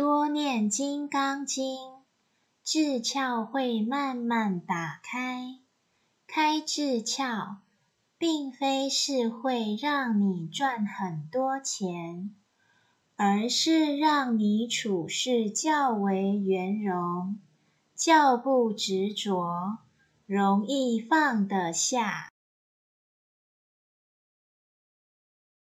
多念金刚经。智窍会慢慢打开开智窍并非是会让你赚很多钱而是让你处事较为圆融较不执着容易放得下。